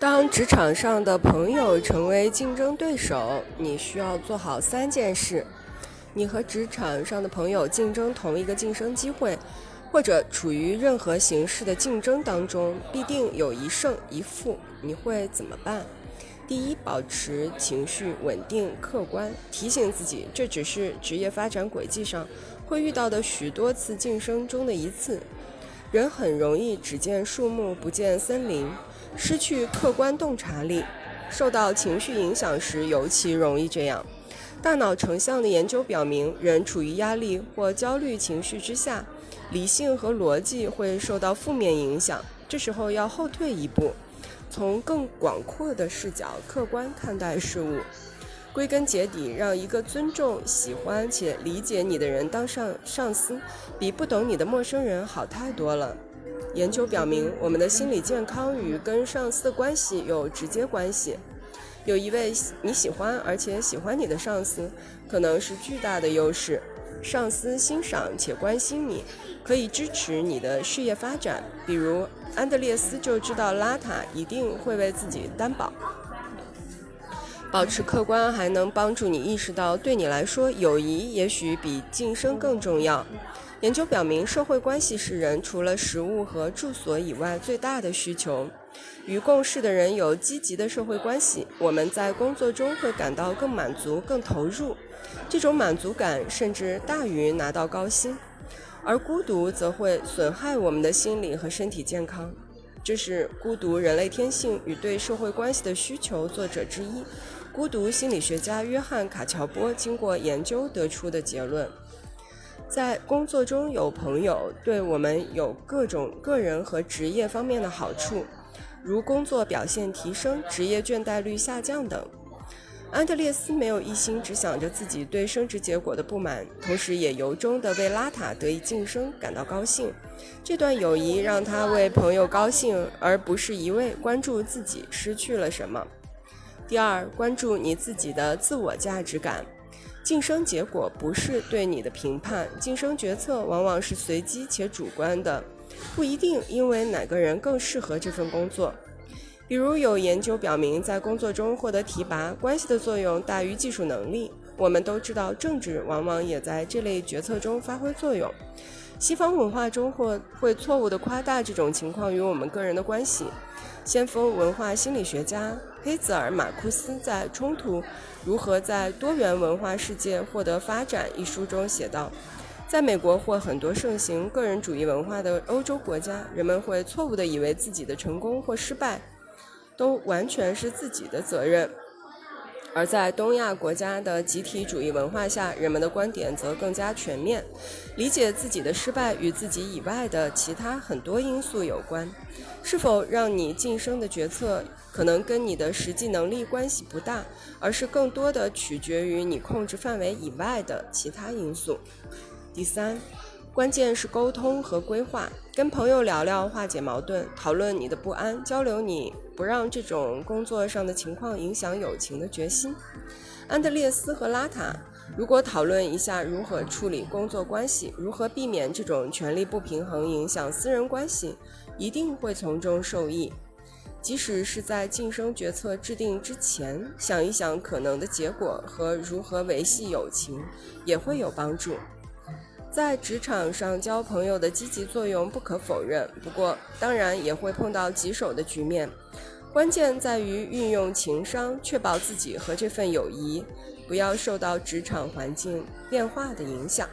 当职场上的朋友成为竞争对手，你需要做好三件事：你和职场上的朋友竞争同一个晋升机会，或者处于任何形式的竞争当中，必定有一胜一负。你会怎么办？第一，保持情绪稳定、客观，提醒自己这只是职业发展轨迹上会遇到的许多次晋升中的一次。人很容易只见树木不见森林，失去客观洞察力，受到情绪影响时尤其容易这样。大脑成像的研究表明，人处于压力或焦虑情绪之下，理性和逻辑会受到负面影响。这时候要后退一步，从更广阔的视角客观看待事物。归根结底，让一个尊重、喜欢且理解你的人当上上司，比不懂你的陌生人好太多了。研究表明，我们的心理健康与跟上司的关系有直接关系。有一位你喜欢而且喜欢你的上司，可能是巨大的优势。上司欣赏且关心你，可以支持你的事业发展。比如，安德烈斯就知道拉塔一定会为自己担保。保持客观还能帮助你意识到，对你来说，友谊也许比晋升更重要。研究表明，社会关系是人除了食物和住所以外最大的需求。与共事的人有积极的社会关系，我们在工作中会感到更满足、更投入。这种满足感甚至大于拿到高薪。而孤独则会损害我们的心理和身体健康。这是孤独人类天性与对社会关系的需求作者之一。孤独心理学家约翰·卡乔波经过研究得出的结论：在工作中有朋友，对我们有各种个人和职业方面的好处，如工作表现提升、职业倦怠率下降等。安德烈斯没有一心只想着自己对升职结果的不满，同时也由衷地为拉塔得以晋升感到高兴。这段友谊让他为朋友高兴，而不是一味关注自己失去了什么。第二，关注你自己的自我价值感。晋升结果不是对你的评判，晋升决策往往是随机且主观的，不一定因为哪个人更适合这份工作。比如有研究表明，在工作中获得提拔，关系的作用大于技术能力。我们都知道，政治往往也在这类决策中发挥作用。西方文化中或会错误地夸大这种情况与我们个人的关系。先锋文化心理学家黑泽尔·马库斯在《冲突如何在多元文化世界获得发展》一书中写道：“在美国或很多盛行个人主义文化的欧洲国家，人们会错误地以为自己的成功或失败都完全是自己的责任。”而在东亚国家的集体主义文化下，人们的观点则更加全面，理解自己的失败与自己以外的其他很多因素有关。是否让你晋升的决策，可能跟你的实际能力关系不大，而是更多的取决于你控制范围以外的其他因素。第三。关键是沟通和规划，跟朋友聊聊，化解矛盾，讨论你的不安，交流你不让这种工作上的情况影响友情的决心。安德烈斯和拉塔如果讨论一下如何处理工作关系，如何避免这种权力不平衡影响私人关系，一定会从中受益。即使是在晋升决策制定之前，想一想可能的结果和如何维系友情，也会有帮助。在职场上交朋友的积极作用不可否认，不过当然也会碰到棘手的局面。关键在于运用情商，确保自己和这份友谊不要受到职场环境变化的影响。